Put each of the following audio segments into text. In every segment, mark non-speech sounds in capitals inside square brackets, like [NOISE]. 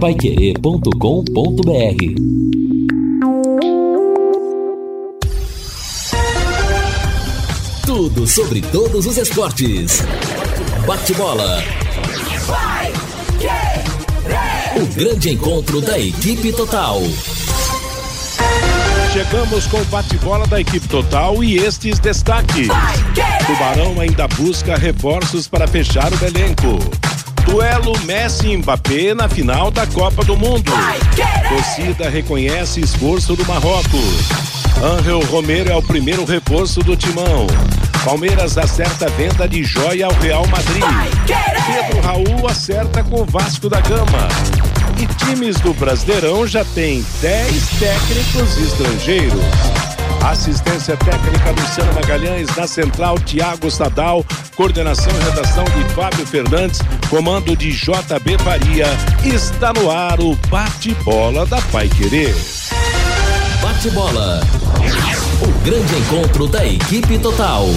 Paiquerê.com.br Tudo sobre todos os esportes. Bate-bola. O grande encontro da equipe total. Chegamos com o bate-bola da equipe total e estes destaques. Tubarão ainda busca reforços para fechar o elenco. Duelo Messi e Mbappé na final da Copa do Mundo. Torcida reconhece esforço do Marrocos. Angel Romero é o primeiro reforço do Timão. Palmeiras acerta venda de joia ao Real Madrid. Pedro Raul acerta com o Vasco da Gama. E times do Brasileirão já têm 10 técnicos estrangeiros. Assistência técnica Luciano Magalhães, na central Tiago Sadal, coordenação e redação de Fábio Fernandes, comando de JB Faria. Está no ar o bate-bola da Pai Querer. Bate-bola. O grande encontro da equipe total.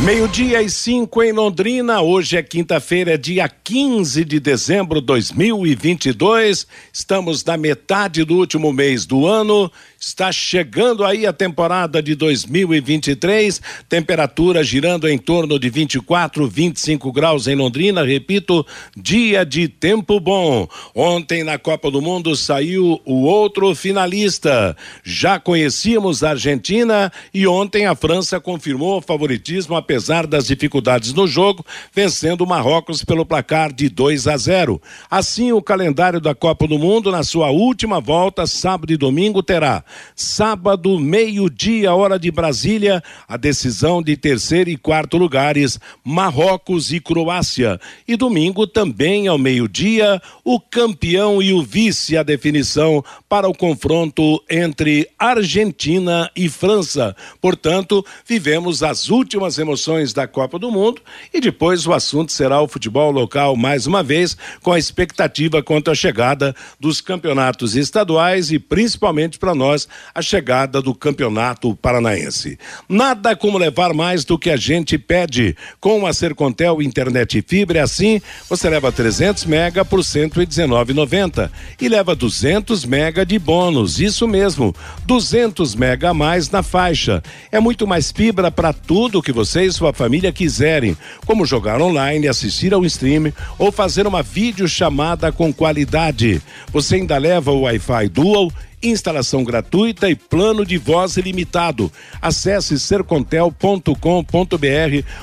Meio-dia e cinco em Londrina. Hoje é quinta-feira, dia 15 de dezembro de 2022. Estamos na metade do último mês do ano Está chegando aí a temporada de 2023, temperatura girando em torno de 24, 25 graus em Londrina. Repito, dia de tempo bom. Ontem na Copa do Mundo saiu o outro finalista. Já conhecíamos a Argentina e ontem a França confirmou o favoritismo apesar das dificuldades no jogo, vencendo o Marrocos pelo placar de 2 a 0. Assim, o calendário da Copa do Mundo na sua última volta, sábado e domingo, terá Sábado, meio-dia, hora de Brasília, a decisão de terceiro e quarto lugares, Marrocos e Croácia. E domingo, também ao meio-dia, o campeão e o vice, a definição para o confronto entre Argentina e França. Portanto, vivemos as últimas emoções da Copa do Mundo e depois o assunto será o futebol local mais uma vez, com a expectativa quanto à chegada dos campeonatos estaduais e principalmente para nós a chegada do Campeonato Paranaense. Nada como levar mais do que a gente pede. Com a Sercontel Internet e Fibra, assim, você leva 300 mega por 119,90 e leva 200 mega de bônus. Isso mesmo, 200 mega a mais na faixa. É muito mais fibra para tudo que você e sua família quiserem, como jogar online, assistir ao stream ou fazer uma videochamada com qualidade. Você ainda leva o Wi-Fi Dual instalação gratuita e plano de voz ilimitado. Acesse sercontel.com.br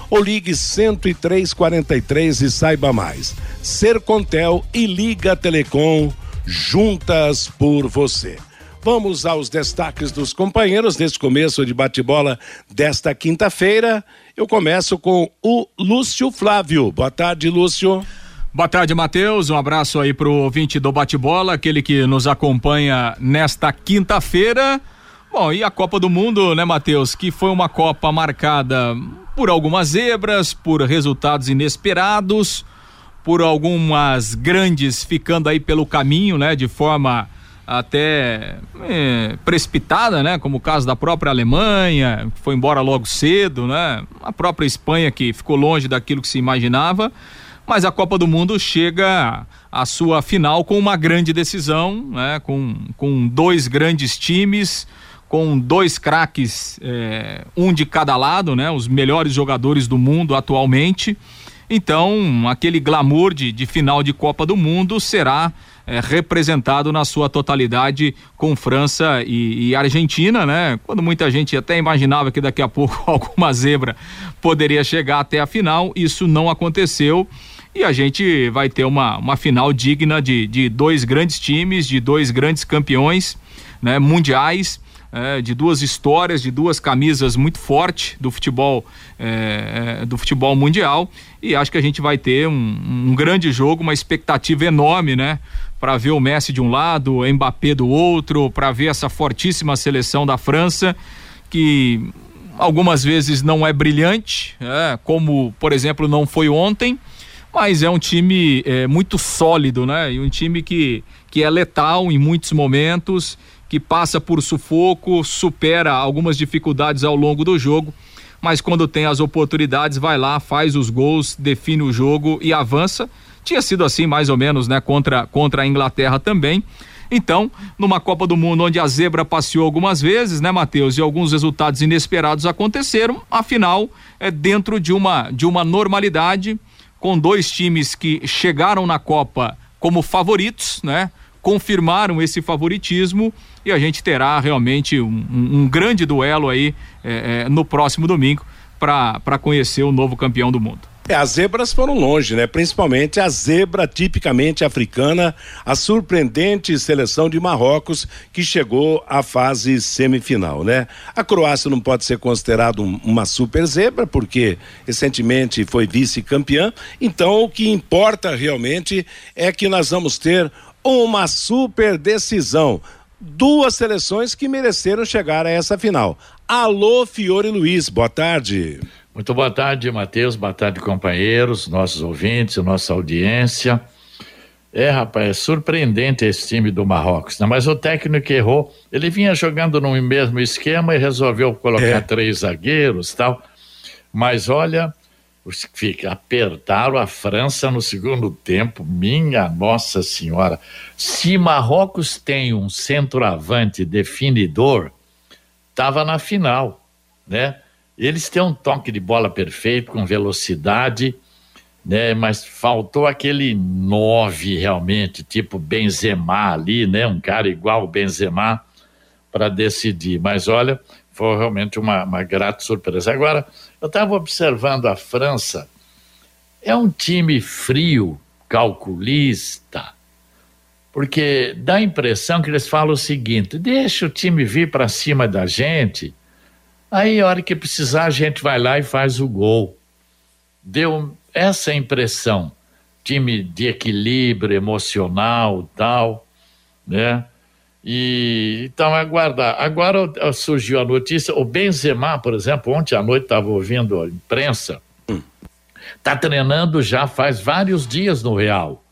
ou ligue 10343 e saiba mais. Sercontel e Liga Telecom juntas por você. Vamos aos destaques dos companheiros neste começo de bate-bola desta quinta-feira. Eu começo com o Lúcio Flávio. Boa tarde, Lúcio. Boa tarde, Matheus. Um abraço aí pro ouvinte do Bate-Bola, aquele que nos acompanha nesta quinta-feira. Bom, e a Copa do Mundo, né, Matheus? Que foi uma Copa marcada por algumas zebras, por resultados inesperados, por algumas grandes ficando aí pelo caminho, né, de forma até é, precipitada, né? Como o caso da própria Alemanha, que foi embora logo cedo, né? A própria Espanha que ficou longe daquilo que se imaginava mas a Copa do Mundo chega à sua final com uma grande decisão, né? com, com dois grandes times, com dois craques, é, um de cada lado, né? os melhores jogadores do mundo atualmente. Então, aquele glamour de, de final de Copa do Mundo será é, representado na sua totalidade com França e, e, Argentina, né? Quando muita gente até imaginava que daqui a pouco [LAUGHS] alguma zebra poderia chegar até a final, isso não aconteceu e a gente vai ter uma, uma final digna de, de dois grandes times, de dois grandes campeões né, mundiais. É, de duas histórias, de duas camisas muito fortes do futebol é, é, do futebol mundial e acho que a gente vai ter um, um grande jogo, uma expectativa enorme, né? Para ver o Messi de um lado, o Mbappé do outro, para ver essa fortíssima seleção da França que algumas vezes não é brilhante, é, como por exemplo não foi ontem mas é um time é, muito sólido, né? E um time que, que é letal em muitos momentos, que passa por sufoco, supera algumas dificuldades ao longo do jogo, mas quando tem as oportunidades, vai lá, faz os gols, define o jogo e avança. Tinha sido assim mais ou menos, né, contra contra a Inglaterra também. Então, numa Copa do Mundo onde a zebra passeou algumas vezes, né, Matheus, e alguns resultados inesperados aconteceram, afinal, é dentro de uma de uma normalidade com dois times que chegaram na Copa como favoritos, né? Confirmaram esse favoritismo e a gente terá realmente um, um, grande duelo aí é, é, no próximo domingo para conhecer o novo campeão do mundo. É, as zebras foram longe, né? Principalmente a zebra tipicamente africana, a surpreendente seleção de Marrocos que chegou à fase semifinal, né? A Croácia não pode ser considerada um, uma super zebra porque recentemente foi vice-campeã. Então o que importa realmente é que nós vamos ter uma super decisão. Duas seleções que mereceram chegar a essa final. Alô, Fiore Luiz, boa tarde. Muito boa tarde, Matheus. Boa tarde, companheiros, nossos ouvintes, nossa audiência. É, rapaz, é surpreendente esse time do Marrocos, né? mas o técnico errou. Ele vinha jogando no mesmo esquema e resolveu colocar é. três zagueiros tal. Mas olha, fica, apertaram a França no segundo tempo. Minha Nossa Senhora. Se Marrocos tem um centroavante definidor, estava na final, né? Eles têm um toque de bola perfeito, com velocidade, né? Mas faltou aquele nove realmente, tipo Benzema ali, né? Um cara igual o Benzema para decidir. Mas olha, foi realmente uma, uma grata surpresa. Agora, eu estava observando a França, é um time frio, calculista, porque dá a impressão que eles falam o seguinte: deixa o time vir para cima da gente Aí, a hora que precisar, a gente vai lá e faz o gol. Deu essa impressão. Time de equilíbrio emocional tal, né? E então aguardar. Agora surgiu a notícia, o Benzema, por exemplo, ontem à noite estava ouvindo a imprensa, está treinando já faz vários dias no Real.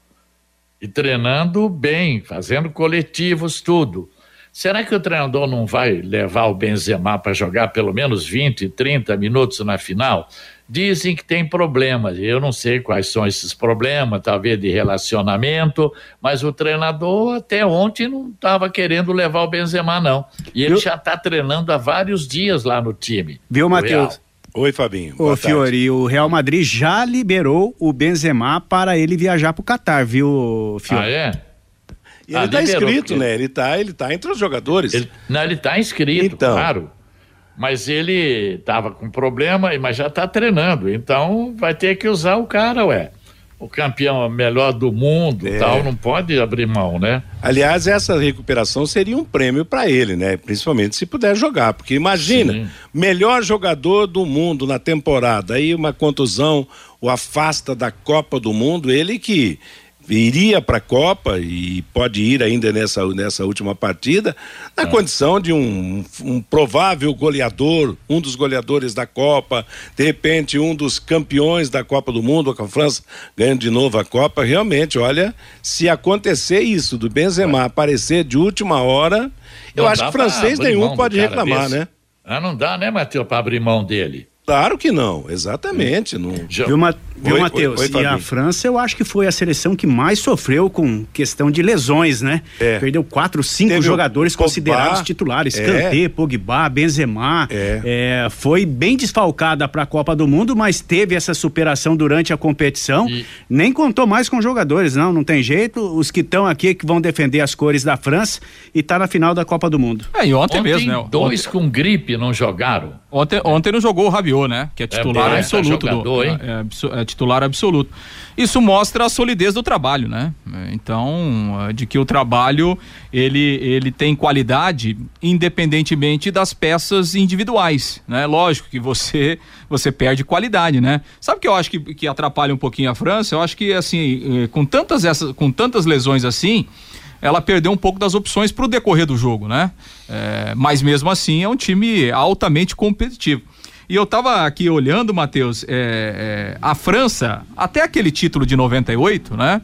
E treinando bem, fazendo coletivos, tudo. Será que o treinador não vai levar o Benzema para jogar pelo menos 20, 30 minutos na final? Dizem que tem problemas, eu não sei quais são esses problemas, talvez de relacionamento, mas o treinador até ontem não estava querendo levar o Benzema, não. E ele já está treinando há vários dias lá no time. Viu, Matheus? Oi, Fabinho. Ô, Fiori, o Real Madrid já liberou o Benzema para ele viajar para o Catar, viu, Fiori? Ah, é? E ele está ah, inscrito, né? Ele está ele tá entre os jogadores. Ele, não, ele está inscrito, então. claro. Mas ele estava com problema, mas já está treinando. Então vai ter que usar o cara, ué. O campeão melhor do mundo é. tal, não pode abrir mão, né? Aliás, essa recuperação seria um prêmio para ele, né? Principalmente se puder jogar. Porque imagina, Sim. melhor jogador do mundo na temporada, aí uma contusão o afasta da Copa do Mundo, ele que iria para a Copa e pode ir ainda nessa, nessa última partida, na é. condição de um, um, provável goleador, um dos goleadores da Copa, de repente um dos campeões da Copa do Mundo, com a França ganhando de novo a Copa. Realmente, olha, se acontecer isso do Benzema aparecer de última hora, não eu acho que francês nenhum pode reclamar, desse. né? Ah, não dá, né, Matheus, para abrir mão dele. Claro que não, exatamente. Não... Viu, Ma... Viu Matheus? E a França, eu acho que foi a seleção que mais sofreu com questão de lesões, né? É. Perdeu quatro, cinco Teve jogadores considerados titulares. É. Kanté, Pogba, Benzema. É. É, foi bem desfalcada para a Copa do Mundo, mas teve essa superação durante a competição. E... Nem contou mais com jogadores, não, não tem jeito. Os que estão aqui que vão defender as cores da França e tá na final da Copa do Mundo. É, e ontem, ontem mesmo, né? Dois ontem... com gripe não jogaram. Ontem, ontem não jogou o Rabiot, né? Que é, é titular é, absoluto. Jogador, do, é, é, titular absoluto. Isso mostra a solidez do trabalho, né? Então, de que o trabalho ele, ele tem qualidade independentemente das peças individuais, né? Lógico que você você perde qualidade, né? Sabe que eu acho que, que atrapalha um pouquinho a França? Eu acho que assim, com tantas essas, com tantas lesões assim, ela perdeu um pouco das opções para o decorrer do jogo, né? É, mas mesmo assim é um time altamente competitivo. E eu estava aqui olhando, Matheus, é, é, a França, até aquele título de 98, né?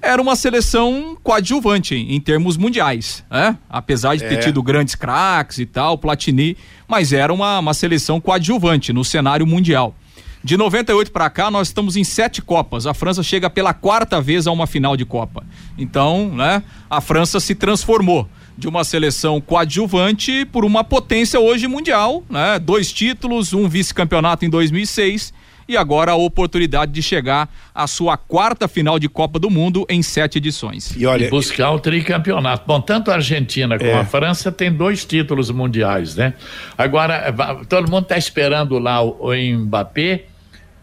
Era uma seleção coadjuvante em, em termos mundiais, né? Apesar de ter é. tido grandes craques e tal, Platini, mas era uma, uma seleção coadjuvante no cenário mundial. De 98 para cá, nós estamos em sete Copas. A França chega pela quarta vez a uma final de Copa. Então, né, a França se transformou de uma seleção coadjuvante por uma potência hoje mundial, né? Dois títulos, um vice-campeonato em 2006 e agora a oportunidade de chegar à sua quarta final de Copa do Mundo em sete edições. E, olha, e buscar o tricampeonato. Bom, tanto a Argentina como é. a França tem dois títulos mundiais, né? Agora, todo mundo está esperando lá o, o Mbappé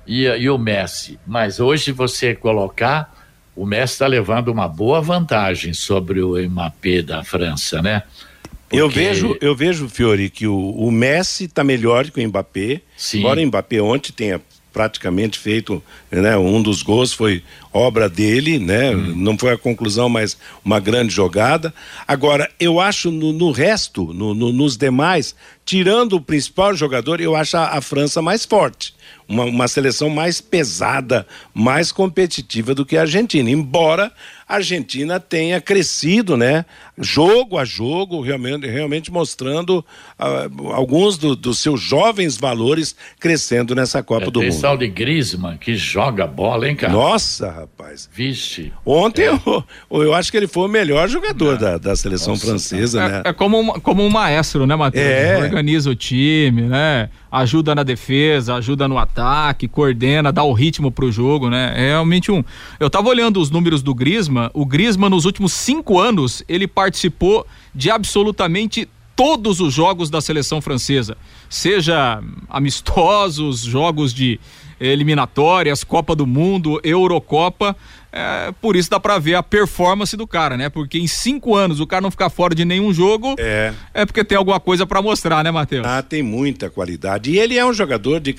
e, e o Messi, mas hoje você colocar o Messi está levando uma boa vantagem sobre o Mbappé da França, né? Porque... Eu vejo, eu vejo, Fiore, que o, o Messi está melhor que o Mbappé. Sim. Embora o Mbappé ontem tenha praticamente feito, né? Um dos gols foi obra dele, né? Hum. Não foi a conclusão, mas uma grande jogada. Agora, eu acho no, no resto, no, no, nos demais, tirando o principal jogador, eu acho a, a França mais forte uma, uma seleção mais pesada, mais competitiva do que a Argentina. Embora a Argentina tenha crescido, né? Jogo a jogo, realmente, realmente mostrando uh, alguns do, dos seus jovens valores crescendo nessa Copa é, do tem Mundo. Tem de Griezmann que joga bola, hein, cara? Nossa, rapaz. Vixe. Ontem é. [LAUGHS] eu, eu acho que ele foi o melhor jogador da, da seleção Nossa, francesa, é, né? É como, como um maestro, né, Matheus? É. Organiza o time, né? Ajuda na defesa, ajuda no ataque, coordena, dá o ritmo pro jogo, né? É realmente um. Eu tava olhando os números do Griezmann Griezmann, o Griezmann nos últimos cinco anos, ele participou de absolutamente todos os jogos da seleção francesa, seja amistosos, jogos de eliminatórias, Copa do Mundo, Eurocopa, é, por isso dá pra ver a performance do cara, né? Porque em cinco anos o cara não ficar fora de nenhum jogo é, é porque tem alguma coisa para mostrar, né, Matheus? Ah, tem muita qualidade. E ele é um jogador de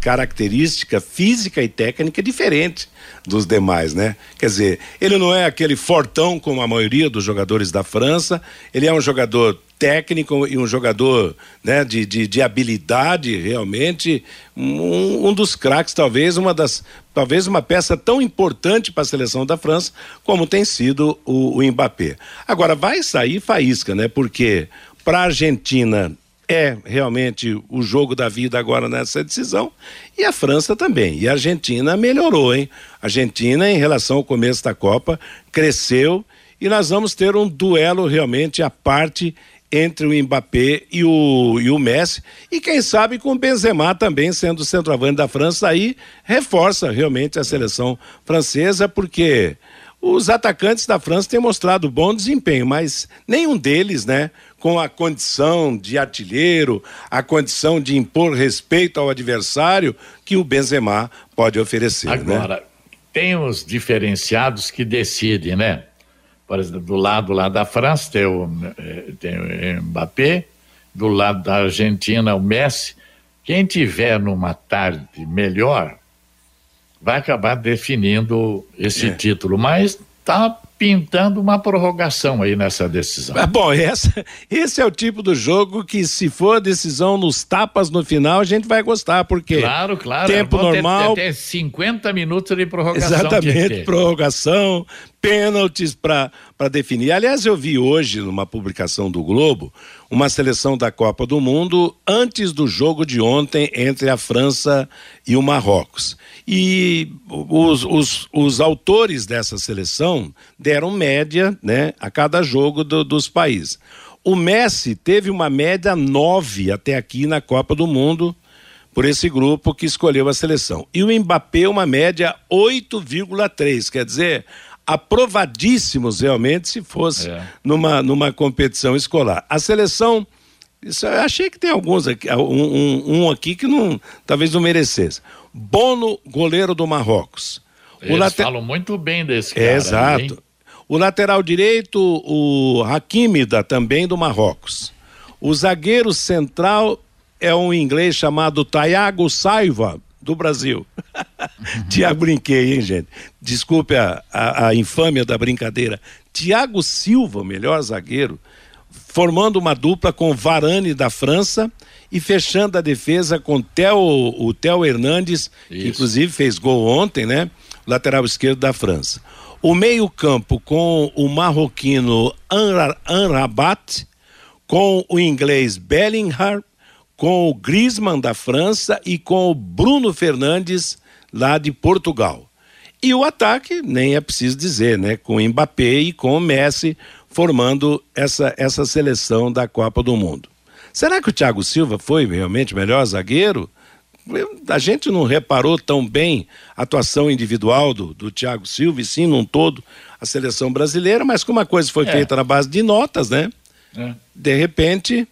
característica física e técnica diferente dos demais, né? Quer dizer, ele não é aquele fortão como a maioria dos jogadores da França, ele é um jogador técnico e um jogador né, de, de, de habilidade realmente um, um dos craques talvez uma das talvez uma peça tão importante para a seleção da França como tem sido o, o Mbappé agora vai sair faísca né porque para a Argentina é realmente o jogo da vida agora nessa decisão e a França também. E a Argentina melhorou, hein? A Argentina, em relação ao começo da Copa, cresceu e nós vamos ter um duelo realmente à parte entre o Mbappé e o, e o Messi, e quem sabe com o Benzema também sendo centroavante da França, aí reforça realmente a seleção francesa, porque os atacantes da França têm mostrado bom desempenho, mas nenhum deles, né, com a condição de artilheiro, a condição de impor respeito ao adversário que o Benzema pode oferecer. Né? Agora, né? tem os diferenciados que decidem, né? Do lado lá da França tem o, tem o Mbappé, do lado da Argentina o Messi. Quem tiver numa tarde melhor vai acabar definindo esse é. título, mas está pintando uma prorrogação aí nessa decisão. É, bom, essa, [LAUGHS] esse é o tipo do jogo que se for decisão nos tapas no final, a gente vai gostar, porque claro, claro, tempo normal... Ter, ter 50 minutos de prorrogação. Exatamente, prorrogação, pênaltis para definir. Aliás, eu vi hoje numa publicação do Globo uma seleção da Copa do Mundo antes do jogo de ontem entre a França e o Marrocos. E os, os, os autores dessa seleção deram média né, a cada jogo do, dos países. O Messi teve uma média 9 até aqui na Copa do Mundo por esse grupo que escolheu a seleção. E o Mbappé uma média 8,3, quer dizer, aprovadíssimos realmente se fosse é. numa, numa competição escolar. A seleção, isso, eu achei que tem alguns aqui, um, um, um aqui que não, talvez não merecesse. Bono, goleiro do Marrocos. Eles later... falam muito bem desse cara. É, exato. O lateral direito, o Hakimida, também do Marrocos. O zagueiro central é um inglês chamado Tayago Saiva, do Brasil. [LAUGHS] Tiago brinquei, hein, gente? Desculpe a, a, a, infâmia da brincadeira. Tiago Silva, melhor zagueiro, formando uma dupla com Varane da França e fechando a defesa com Theo, o Theo Hernandes, Isso. que inclusive fez gol ontem, né? Lateral esquerdo da França. O meio-campo com o marroquino Anrabat, com o inglês Bellingham com o Griezmann da França e com o Bruno Fernandes lá de Portugal. E o ataque, nem é preciso dizer, né? Com o Mbappé e com o Messi formando essa, essa seleção da Copa do Mundo. Será que o Thiago Silva foi realmente melhor zagueiro? A gente não reparou tão bem a atuação individual do, do Thiago Silva, e sim, num todo, a seleção brasileira, mas como a coisa foi é. feita na base de notas, né? É. De repente,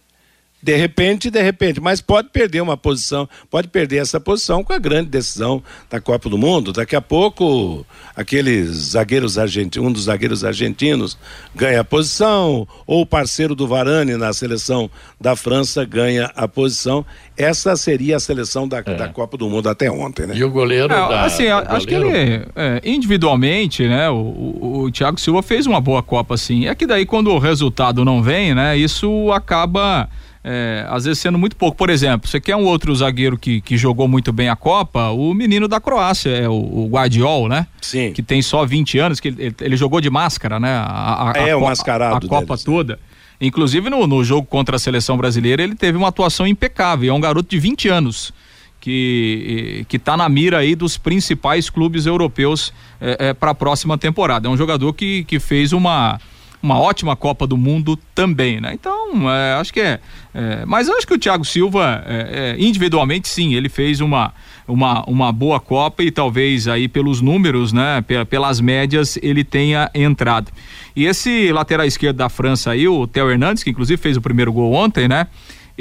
de repente, de repente, mas pode perder uma posição, pode perder essa posição com a grande decisão da Copa do Mundo. Daqui a pouco, aqueles zagueiros argentinos, um dos zagueiros argentinos ganha a posição, ou o parceiro do Varane na seleção da França ganha a posição. Essa seria a seleção da, é. da Copa do Mundo até ontem, né? E o goleiro. É, da, assim, acho que ele, é, individualmente, né, o, o, o Thiago Silva fez uma boa Copa, sim. É que daí, quando o resultado não vem, né, isso acaba é, às vezes sendo muito pouco. Por exemplo, você quer um outro zagueiro que, que jogou muito bem a Copa? O menino da Croácia, é o, o Guardiol, né? Sim. Que tem só 20 anos, que ele, ele jogou de máscara, né? A, a, é, a o mascarado. A Copa deles. toda. Inclusive no, no jogo contra a seleção brasileira, ele teve uma atuação impecável. É um garoto de 20 anos que que está na mira aí dos principais clubes europeus é, é, para a próxima temporada. É um jogador que, que fez uma uma ótima Copa do Mundo também, né? Então, é, acho que é, é, Mas acho que o Thiago Silva, é, é, individualmente, sim, ele fez uma, uma, uma boa Copa e talvez aí pelos números, né? Pelas médias, ele tenha entrado. E esse lateral esquerdo da França aí, o Theo Hernandes, que inclusive fez o primeiro gol ontem, né?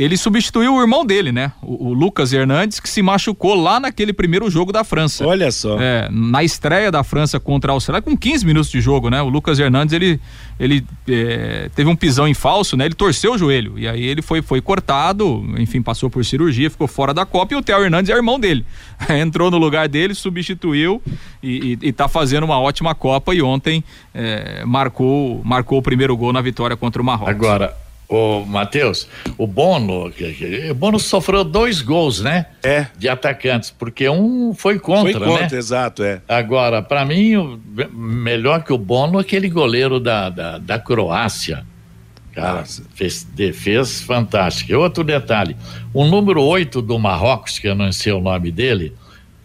Ele substituiu o irmão dele, né? O, o, Lucas Hernandes, que se machucou lá naquele primeiro jogo da França. Olha só. É, na estreia da França contra a Austrália, com 15 minutos de jogo, né? O Lucas Hernandes, ele, ele é, teve um pisão em falso, né? Ele torceu o joelho. E aí ele foi, foi cortado, enfim, passou por cirurgia, ficou fora da Copa. E o Theo Hernandes é irmão dele. [LAUGHS] Entrou no lugar dele, substituiu e, e, e tá fazendo uma ótima Copa. E ontem é, marcou, marcou o primeiro gol na vitória contra o Marrocos. Agora, o Matheus, o Bono, o Bono sofreu dois gols, né? É. De atacantes, porque um foi contra, foi contra, né? exato, é. Agora, para mim, o, melhor que o Bono, aquele goleiro da, da, da Croácia. Cara, fez defesa fantástica. Outro detalhe, o número 8 do Marrocos, que eu não sei o nome dele,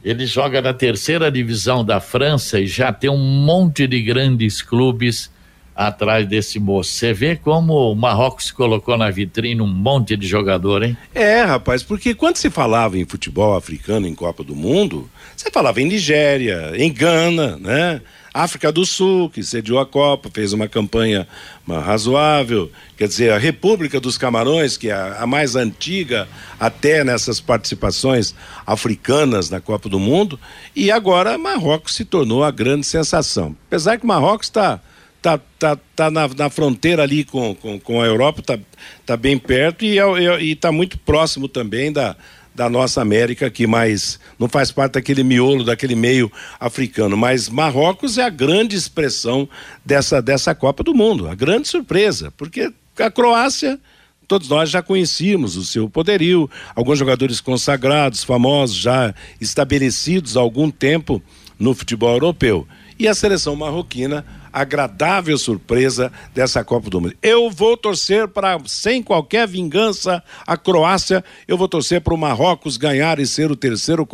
ele joga na terceira divisão da França e já tem um monte de grandes clubes atrás desse moço. Você vê como o Marrocos colocou na vitrine um monte de jogador, hein? É, rapaz, porque quando se falava em futebol africano em Copa do Mundo, você falava em Nigéria, em Gana, né? África do Sul, que sediou a Copa, fez uma campanha razoável. Quer dizer, a República dos Camarões, que é a, mais antiga até nessas participações africanas na Copa do Mundo. E agora Marrocos se tornou a grande sensação. Apesar que Marrocos está tá, tá, tá na, na fronteira ali com, com, com, a Europa, tá, tá bem perto e é, está muito próximo também da, da nossa América, que mais não faz parte daquele miolo, daquele meio africano. Mas Marrocos é a grande expressão dessa, dessa Copa do Mundo, a grande surpresa, porque a Croácia. Todos nós já conhecíamos o seu poderio, alguns jogadores consagrados, famosos, já estabelecidos há algum tempo no futebol europeu. E a seleção marroquina agradável surpresa dessa Copa do Mundo. Eu vou torcer para, sem qualquer vingança, a Croácia, eu vou torcer para o Marrocos ganhar e ser o terceiro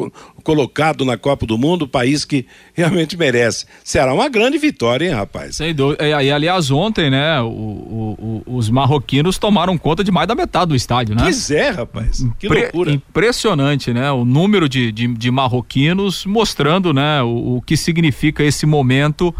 colocado na Copa do Mundo, país que realmente merece. Será uma grande vitória, hein, rapaz? Sem dúvida. E, aliás, ontem, né, o, o, o, os marroquinos tomaram conta de mais da metade do estádio, né? Pois é, rapaz. Que Impre loucura. Impressionante, né? O número de, de, de marroquinos mostrando, né, o, o que significa esse momento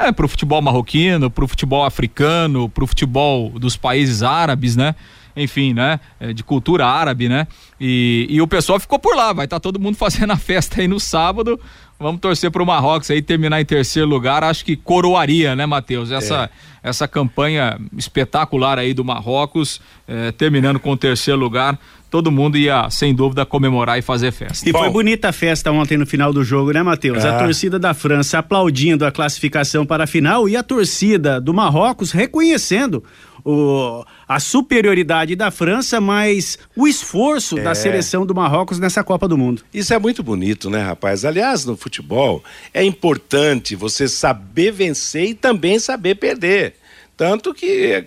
é, pro futebol marroquino, pro futebol africano, pro futebol dos países árabes, né? Enfim, né? É, de cultura árabe, né? E, e o pessoal ficou por lá, vai estar tá todo mundo [LAUGHS] fazendo a festa aí no sábado. Vamos torcer pro Marrocos aí terminar em terceiro lugar, acho que coroaria, né, Matheus? Essa, é. essa campanha espetacular aí do Marrocos, é, terminando com o terceiro lugar todo mundo ia, sem dúvida, comemorar e fazer festa. E Bom, foi bonita a festa ontem no final do jogo, né, Matheus? A ah. torcida da França aplaudindo a classificação para a final e a torcida do Marrocos reconhecendo o, a superioridade da França, mas o esforço é. da seleção do Marrocos nessa Copa do Mundo. Isso é muito bonito, né, rapaz? Aliás, no futebol é importante você saber vencer e também saber perder. Tanto que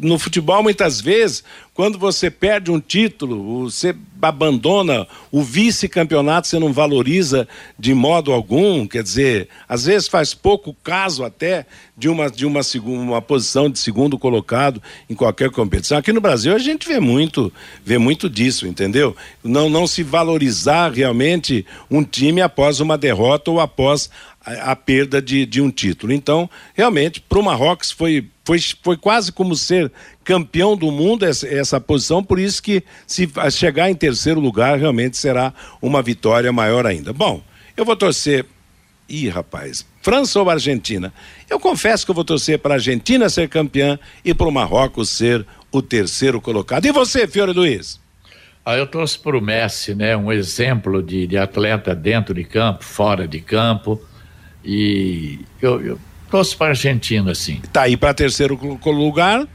no futebol, muitas vezes, quando você perde um título, você abandona o vice-campeonato, você não valoriza de modo algum. Quer dizer, às vezes faz pouco caso até de uma, de uma, uma posição de segundo colocado em qualquer competição. Aqui no Brasil a gente vê muito, vê muito disso, entendeu? Não, não se valorizar realmente um time após uma derrota ou após a, perda de, de um título. Então, realmente, para o Marrocos foi, foi, foi quase como ser campeão do mundo essa, essa posição, por isso que se chegar em terceiro lugar, realmente será uma vitória maior ainda. Bom, eu vou torcer. Ih, rapaz, França ou Argentina? Eu confesso que eu vou torcer para a Argentina ser campeã e para o Marrocos ser o terceiro colocado. E você, Fiore Luiz? Ah, eu torço para o Messi, né? Um exemplo de, de atleta dentro de campo, fora de campo. E eu, eu trouxe para a Argentina, assim. Tá aí para terceiro lugar,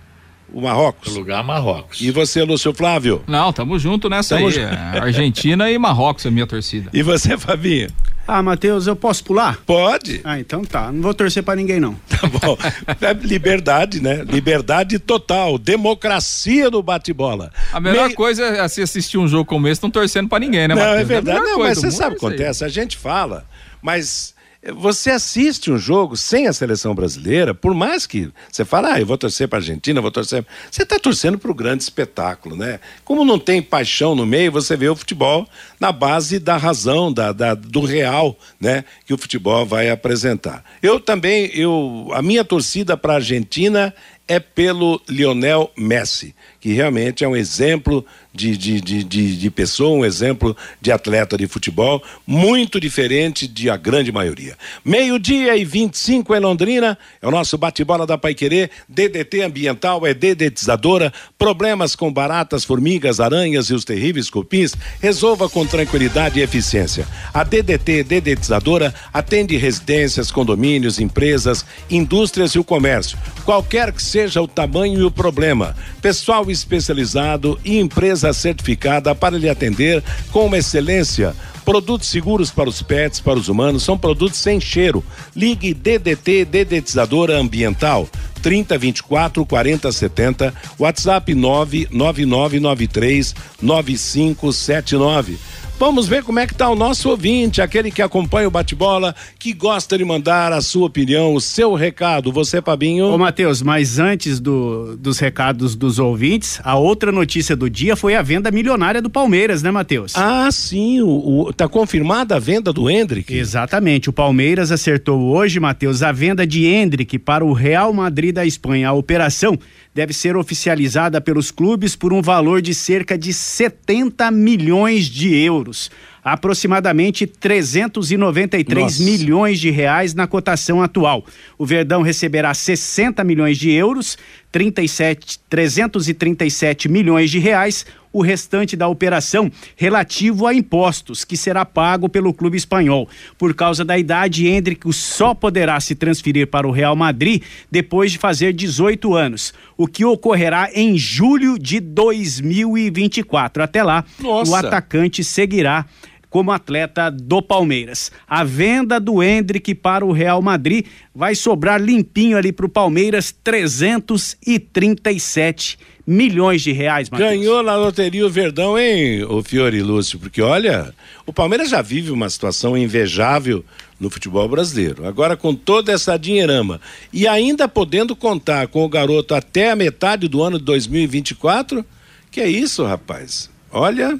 o Marrocos. O lugar Marrocos. E você, Lúcio Flávio? Não, tamo junto nessa tamo aí. Junto. É, Argentina e Marrocos é a minha torcida. E você, Fabinho? Ah, Matheus, eu posso pular? Pode. Ah, então tá. Não vou torcer para ninguém, não. Tá bom. É liberdade, né? Liberdade total. Democracia do bate-bola. A melhor Me... coisa é se assistir um jogo como esse, não torcendo para ninguém, né, Matheus? Não, é verdade. É não, mas você sabe o que acontece. A gente fala, mas você assiste um jogo sem a seleção brasileira, por mais que você fale, ah, eu vou torcer para a Argentina, vou torcer. Você está torcendo para o grande espetáculo, né? Como não tem paixão no meio, você vê o futebol na base da razão, da, da do real, né? Que o futebol vai apresentar. Eu também, eu, a minha torcida para a Argentina é pelo Lionel Messi, que realmente é um exemplo de, de, de, de, de pessoa, um exemplo de atleta de futebol, muito diferente de a grande maioria. Meio-dia e 25 em Londrina, é o nosso bate-bola da Paiquerê, DDT ambiental é dedetizadora, problemas com baratas, formigas, aranhas e os terríveis cupins, resolva com tranquilidade e eficiência. A DDT dedetizadora atende residências, condomínios, empresas, indústrias e o comércio, qualquer que seja o tamanho e o problema. Pessoal especializado e empresa certificada para lhe atender com uma excelência. Produtos seguros para os pets, para os humanos, são produtos sem cheiro. Ligue DDT Dedetizadora Ambiental 3024 4070, WhatsApp 99993 9579. Vamos ver como é que tá o nosso ouvinte, aquele que acompanha o bate-bola, que gosta de mandar a sua opinião, o seu recado. Você, Fabinho? Ô, Matheus, mas antes do, dos recados dos ouvintes, a outra notícia do dia foi a venda milionária do Palmeiras, né, Matheus? Ah, sim, o, o, tá confirmada a venda do Hendrick? Exatamente, o Palmeiras acertou hoje, Matheus, a venda de Hendrick para o Real Madrid da Espanha. A operação deve ser oficializada pelos clubes por um valor de cerca de 70 milhões de euros, aproximadamente 393 Nossa. milhões de reais na cotação atual. O Verdão receberá 60 milhões de euros, 37, 337 milhões de reais, o restante da operação relativo a impostos, que será pago pelo clube espanhol. Por causa da idade, Hendrick só poderá se transferir para o Real Madrid depois de fazer 18 anos, o que ocorrerá em julho de 2024. Até lá, Nossa. o atacante seguirá como atleta do Palmeiras. A venda do Hendrick para o Real Madrid vai sobrar limpinho ali para o Palmeiras 337 milhões de reais, Matheus. Ganhou na loteria o Verdão, hein, o Fiore Lúcio? Porque olha, o Palmeiras já vive uma situação invejável no futebol brasileiro. Agora com toda essa dinheirama e ainda podendo contar com o garoto até a metade do ano de 2024, que é isso, rapaz? Olha,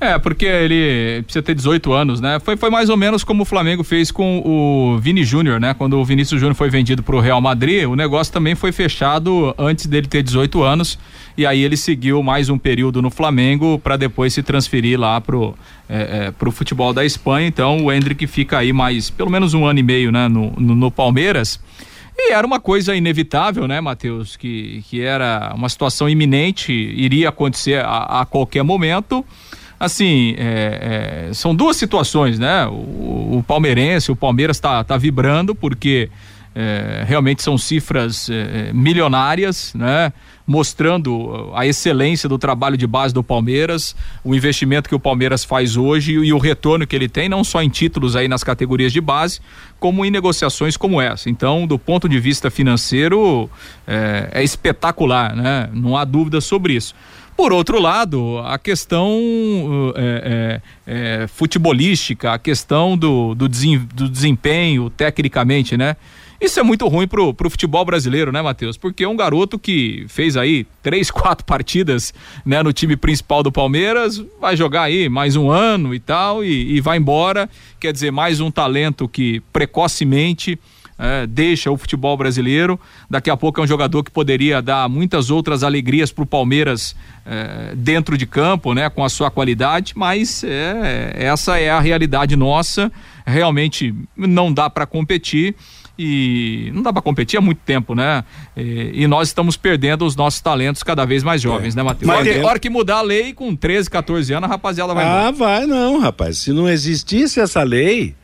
é, porque ele precisa ter 18 anos, né? Foi, foi mais ou menos como o Flamengo fez com o Vini Júnior, né? Quando o Vinícius Júnior foi vendido para o Real Madrid, o negócio também foi fechado antes dele ter 18 anos. E aí ele seguiu mais um período no Flamengo para depois se transferir lá pro, é, é, pro futebol da Espanha. Então o Hendrick fica aí mais pelo menos um ano e meio, né? no, no, no Palmeiras. E era uma coisa inevitável, né, Matheus? Que, que era uma situação iminente, iria acontecer a, a qualquer momento assim, é, é, são duas situações, né? O, o, palmeirense, o Palmeiras está tá vibrando porque é, realmente são cifras é, milionárias, né? mostrando a excelência do trabalho de base do Palmeiras, o investimento que o Palmeiras faz hoje e o retorno que ele tem, não só em títulos aí nas categorias de base, como em negociações como essa. Então, do ponto de vista financeiro, é, é espetacular, né? Não há dúvida sobre isso. Por outro lado, a questão é, é, é, futebolística, a questão do, do, desempenho tecnicamente, né? Isso é muito ruim pro, pro futebol brasileiro, né, Matheus? Porque um garoto que fez aí três, [LAUGHS] quatro partidas né, no time principal do Palmeiras, vai jogar aí mais um ano e tal, e, e vai embora. Quer dizer, mais um talento que precocemente. É, deixa o futebol brasileiro. Daqui a pouco é um jogador que poderia dar muitas outras alegrias para o Palmeiras é, dentro de campo, né, com a sua qualidade, mas é, essa é a realidade nossa. Realmente não dá para competir e não dá para competir há muito tempo, né? E, e, nós estamos perdendo os nossos talentos cada vez mais jovens, é. né, Matheus? Mas hora, hora que mudar a lei com 13, 14 anos, a rapaziada vai Ah, embora. vai não, rapaz. Se não existisse essa lei,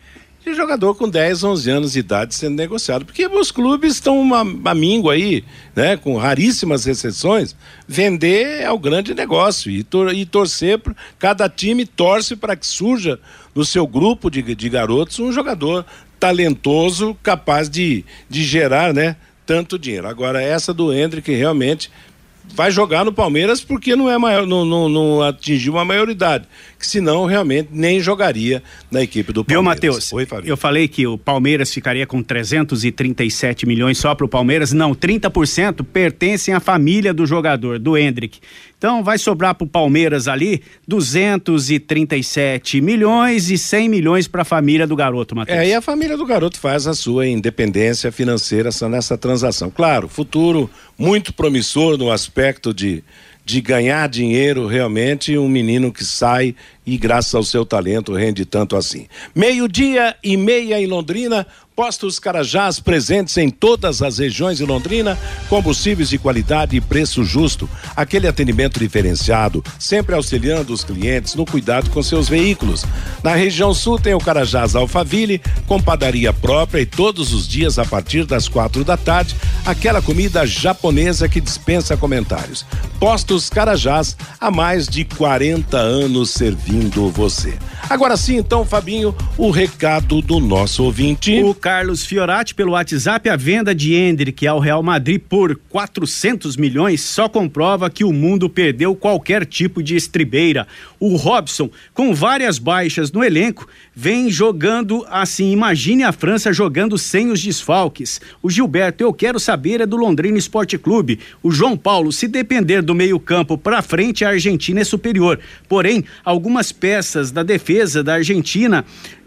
de jogador com 10, 11 anos de idade sendo negociado, porque os clubes estão uma, uma míngua aí, né, com raríssimas exceções, vender é o grande negócio. E, tor e torcer, cada time torce para que surja no seu grupo de, de garotos um jogador talentoso, capaz de, de gerar, né, tanto dinheiro. Agora, essa do Hendrick realmente vai jogar no Palmeiras porque não é maior, não, não, não atingiu uma maioridade, que senão realmente nem jogaria na equipe do Palmeiras. Viu, Matheus? Oi, Fabio. Eu falei que o Palmeiras ficaria com 337 milhões só para o Palmeiras. Não, 30% pertencem à família do jogador, do Hendrick. Então vai sobrar para o Palmeiras ali 237 milhões e 100 milhões para a família do garoto, Matheus. É, e a família do garoto faz a sua independência financeira nessa transação. Claro, futuro muito promissor no aspecto de de ganhar dinheiro realmente um menino que sai e graças ao seu talento rende tanto assim. Meio-dia e meia em Londrina, Postos Carajás presentes em todas as regiões de Londrina, combustíveis de qualidade e preço justo, aquele atendimento diferenciado, sempre auxiliando os clientes no cuidado com seus veículos. Na região sul tem o Carajás Alfaville, com padaria própria e todos os dias a partir das quatro da tarde, aquela comida japonesa que dispensa comentários. Postos Carajás, há mais de 40 anos servindo você. Agora sim, então, Fabinho, o recado do nosso ouvinte. O Carlos Fiorati pelo WhatsApp, a venda de Hendrick ao Real Madrid por 400 milhões só comprova que o mundo perdeu qualquer tipo de estribeira. O Robson, com várias baixas no elenco, vem jogando assim. Imagine a França jogando sem os desfalques. O Gilberto, eu quero saber, é do Londrina Esporte Clube. O João Paulo, se depender do meio-campo para frente, a Argentina é superior. Porém, algumas peças da defesa da Argentina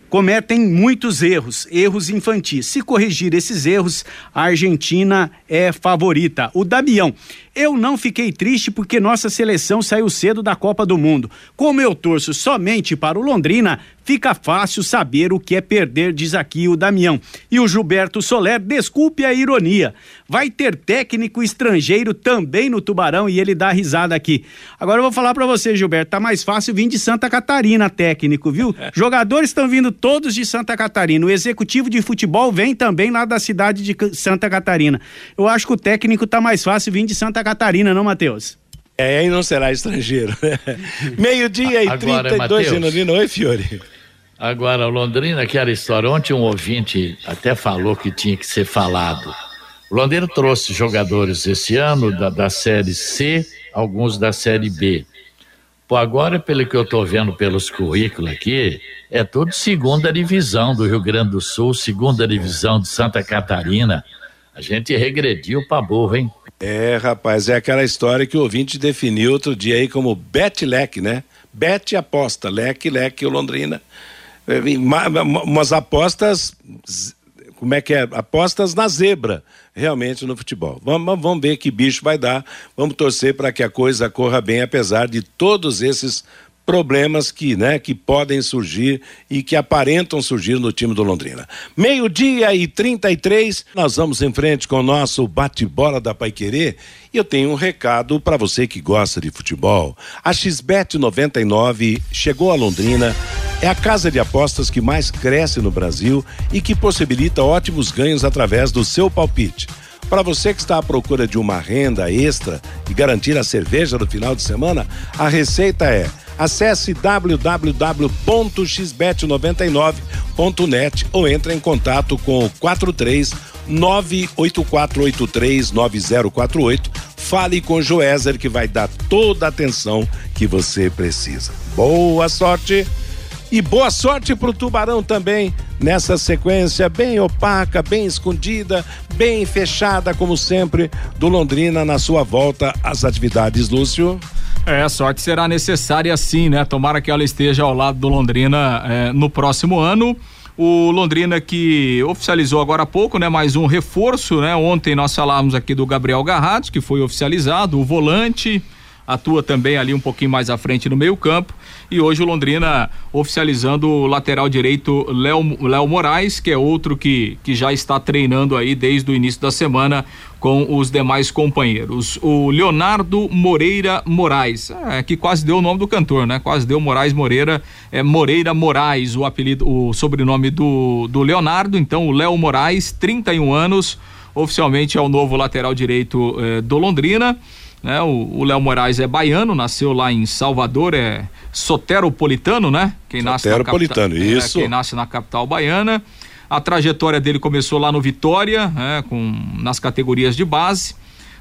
cometem muitos erros, erros infantis. Se corrigir esses erros, a Argentina é favorita. O Damião, eu não fiquei triste porque nossa seleção saiu cedo da Copa do Mundo. Como eu torço somente para o Londrina, fica fácil saber o que é perder, diz aqui o Damião. E o Gilberto Soler, desculpe a ironia, vai ter técnico estrangeiro também no Tubarão e ele dá risada aqui. Agora eu vou falar para você, Gilberto, tá mais fácil vir de Santa Catarina técnico, viu? Jogadores estão vindo todos de Santa Catarina. O executivo de futebol vem também lá da cidade de Santa Catarina. Eu acho que o técnico tá mais fácil vir de Santa Catarina, não, Matheus? É, e não será estrangeiro. [LAUGHS] Meio-dia e Agora, 32 de Londrina. Oi, Fiore. Agora, Londrina, aquela história. Ontem um ouvinte até falou que tinha que ser falado. O Londrina trouxe jogadores esse ano da, da Série C, alguns da Série B. Pô, agora, pelo que eu estou vendo pelos currículos aqui, é tudo segunda divisão do Rio Grande do Sul, segunda divisão de Santa Catarina. A gente regrediu pra burro, hein? É, rapaz, é aquela história que o ouvinte definiu outro dia aí como bet leque, né? Bet aposta, leque, leque, Londrina umas apostas, como é que é? Apostas na zebra, realmente, no futebol. Vamos, vamos ver que bicho vai dar. Vamos torcer para que a coisa corra bem, apesar de todos esses problemas que, né, que podem surgir e que aparentam surgir no time do Londrina. Meio-dia e 33, nós vamos em frente com o nosso bate-bola da Paiquerê e eu tenho um recado para você que gosta de futebol. A XBet 99 chegou a Londrina. É a casa de apostas que mais cresce no Brasil e que possibilita ótimos ganhos através do seu palpite. Para você que está à procura de uma renda extra e garantir a cerveja no final de semana, a receita é Acesse www.xbet99.net ou entre em contato com o 43 984839048. Fale com Joézer que vai dar toda a atenção que você precisa. Boa sorte! E boa sorte pro Tubarão também nessa sequência bem opaca, bem escondida, bem fechada, como sempre, do Londrina na sua volta às atividades, Lúcio. É, a sorte será necessária sim, né? Tomara que ela esteja ao lado do Londrina é, no próximo ano. O Londrina que oficializou agora há pouco, né? Mais um reforço, né? Ontem nós falávamos aqui do Gabriel Garrados, que foi oficializado, o volante, atua também ali um pouquinho mais à frente no meio campo. E hoje o Londrina oficializando o lateral direito Léo Moraes, que é outro que, que já está treinando aí desde o início da semana com os demais companheiros. O Leonardo Moreira Moraes, é, que quase deu o nome do cantor, né? Quase deu Moraes Moreira, é Moreira Moraes, o apelido, o sobrenome do, do Leonardo. Então, o Léo Moraes, 31 anos, oficialmente é o novo lateral direito eh, do Londrina. Né? O Léo Moraes é baiano, nasceu lá em Salvador, é soteropolitano, né? Quem nasce soteropolitano, na capital, isso. É, quem nasce na capital baiana. A trajetória dele começou lá no Vitória, né? com, nas categorias de base.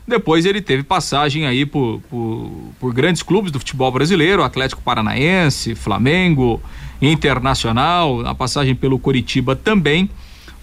Depois ele teve passagem aí por, por, por, grandes clubes do futebol brasileiro, Atlético Paranaense, Flamengo, Internacional, a passagem pelo Coritiba também.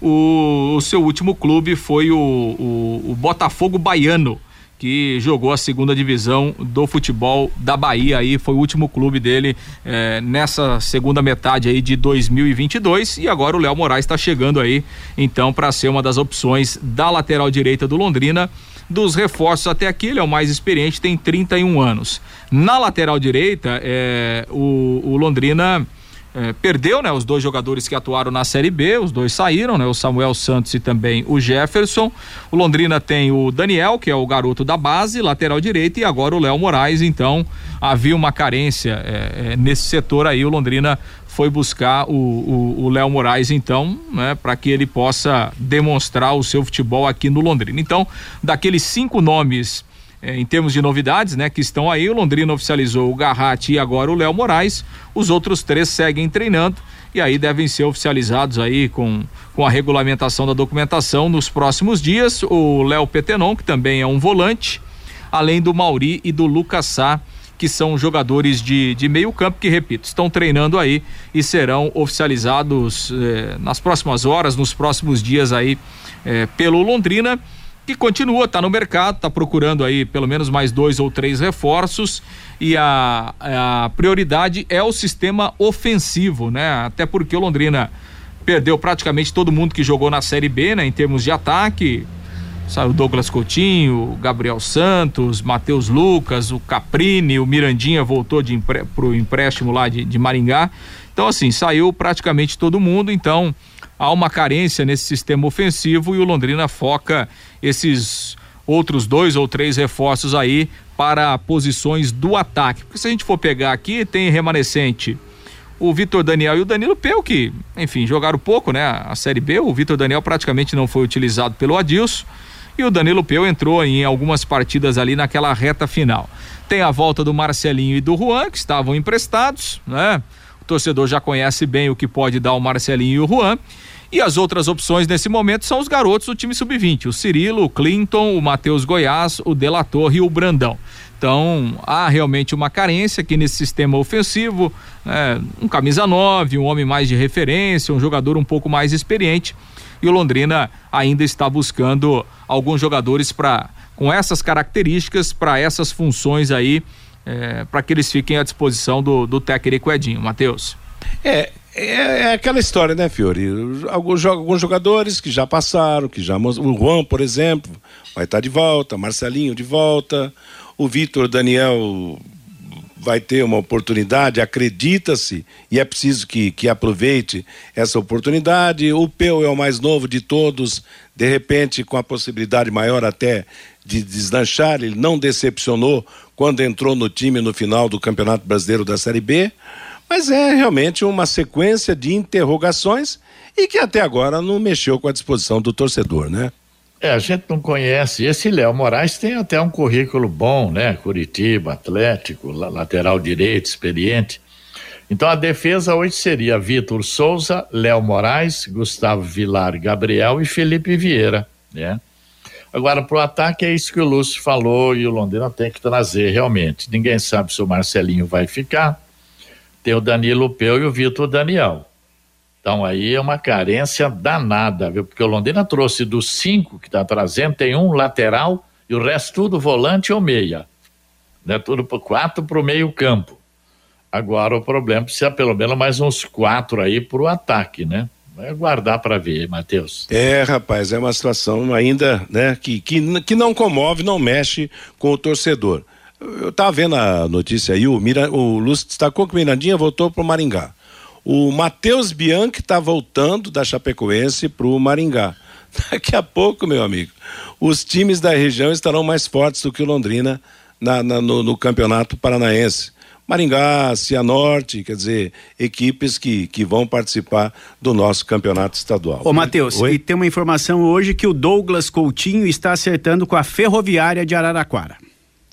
O, o seu último clube foi o, o, o Botafogo Baiano, que jogou a segunda divisão do futebol da Bahia aí foi o último clube dele eh, nessa segunda metade aí de 2022 e agora o Léo Moraes está chegando aí então para ser uma das opções da lateral direita do Londrina. Dos reforços até aqui ele é o mais experiente tem 31 anos. Na lateral direita eh, o, o Londrina é, perdeu, né? Os dois jogadores que atuaram na Série B, os dois saíram, né? O Samuel Santos e também o Jefferson. O Londrina tem o Daniel, que é o garoto da base, lateral direito, e agora o Léo Moraes. Então, havia uma carência é, é, nesse setor aí. O Londrina foi buscar o Léo Moraes, então, né? Para que ele possa demonstrar o seu futebol aqui no Londrina. Então, daqueles cinco nomes é, em termos de novidades, né, que estão aí, o Londrina oficializou o Garratti e agora o Léo Moraes. Os outros três seguem treinando e aí devem ser oficializados aí com, com a regulamentação da documentação nos próximos dias. O Léo Petenon, que também é um volante, além do Mauri e do Lucas Sá, que são jogadores de, de meio campo que, repito, estão treinando aí e serão oficializados eh, nas próximas horas, nos próximos dias aí eh, pelo Londrina que continua, está no mercado, está procurando aí pelo menos mais dois ou três reforços e a, a prioridade é o sistema ofensivo, né? Até porque o Londrina perdeu praticamente todo mundo que jogou na Série B, né? Em termos de ataque, saiu Douglas Coutinho, Gabriel Santos, Matheus Lucas, o Caprini, o Mirandinha voltou de empre, pro empréstimo lá de, de Maringá. Então, assim, saiu praticamente todo mundo, então há uma carência nesse sistema ofensivo e o Londrina foca esses outros dois ou três reforços aí para posições do ataque. Porque se a gente for pegar aqui, tem remanescente o Vitor Daniel e o Danilo Peu, que, enfim, jogaram pouco, né? A Série B, o Vitor Daniel praticamente não foi utilizado pelo Adilson e o Danilo Peu entrou em algumas partidas ali naquela reta final. Tem a volta do Marcelinho e do Juan, que estavam emprestados, né? O torcedor já conhece bem o que pode dar o Marcelinho e o Juan. E as outras opções nesse momento são os garotos do time sub-20, o Cirilo, o Clinton, o Matheus Goiás, o Delator e o Brandão. Então, há realmente uma carência aqui nesse sistema ofensivo, né? um camisa 9, um homem mais de referência, um jogador um pouco mais experiente. E o Londrina ainda está buscando alguns jogadores para com essas características, para essas funções aí, é, para que eles fiquem à disposição do, do técnico Edinho. Matheus. É, é, é, aquela história, né, Fiore? Alguns, alguns jogadores que já passaram, que já. O Juan, por exemplo, vai estar de volta, Marcelinho de volta, o Vitor Daniel vai ter uma oportunidade, acredita-se, e é preciso que, que aproveite essa oportunidade. O Peu é o mais novo de todos, de repente, com a possibilidade maior até de deslanchar, ele não decepcionou quando entrou no time no final do Campeonato Brasileiro da Série B, mas é realmente uma sequência de interrogações e que até agora não mexeu com a disposição do torcedor, né? É, a gente não conhece. Esse Léo Moraes tem até um currículo bom, né? Curitiba, Atlético, lateral direito, experiente. Então a defesa hoje seria Vitor Souza, Léo Moraes, Gustavo Vilar, Gabriel e Felipe Vieira, né? Agora, para o ataque, é isso que o Lúcio falou e o Londrina tem que trazer realmente. Ninguém sabe se o Marcelinho vai ficar. Tem o Danilo Peu e o Vitor Daniel. Então aí é uma carência danada, viu? Porque o Londrina trouxe dos cinco que está trazendo, tem um lateral e o resto tudo volante ou meia. Né? Tudo por quatro para o meio campo. Agora o problema precisa pelo menos mais uns quatro aí para o ataque, né? Vai aguardar para ver, Matheus. É, rapaz, é uma situação ainda, né, que, que, que não comove, não mexe com o torcedor. Eu estava vendo a notícia aí, o, Mira, o Lúcio destacou que o Mirandinha voltou para o Maringá. O Matheus Bianchi está voltando da Chapecoense para o Maringá. [LAUGHS] Daqui a pouco, meu amigo, os times da região estarão mais fortes do que o Londrina na, na, no, no, campeonato paranaense. Maringá, Cianorte, quer dizer, equipes que, que vão participar do nosso campeonato estadual. Ô, Matheus, e tem uma informação hoje que o Douglas Coutinho está acertando com a Ferroviária de Araraquara.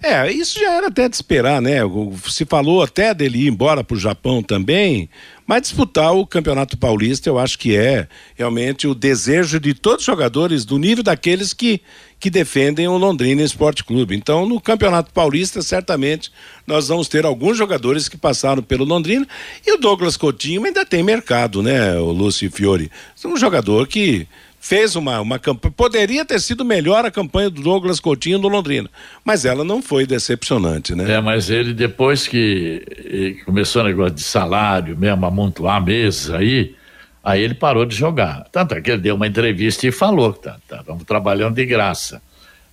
É, isso já era até de esperar, né? Se falou até dele ir embora para o Japão também, mas disputar o Campeonato Paulista eu acho que é realmente o desejo de todos os jogadores do nível daqueles que, que defendem o Londrina Esporte Clube. Então, no Campeonato Paulista, certamente nós vamos ter alguns jogadores que passaram pelo Londrina e o Douglas Coutinho ainda tem mercado, né? O Lúcio Fiore. É um jogador que fez uma, uma campanha. Poderia ter sido melhor a campanha do Douglas Coutinho no Londrina, mas ela não foi decepcionante, né? É, mas ele, depois que começou o negócio de salário mesmo, amontoar mesa aí, aí ele parou de jogar. Tanto é que ele deu uma entrevista e falou tá, tá, vamos trabalhando de graça.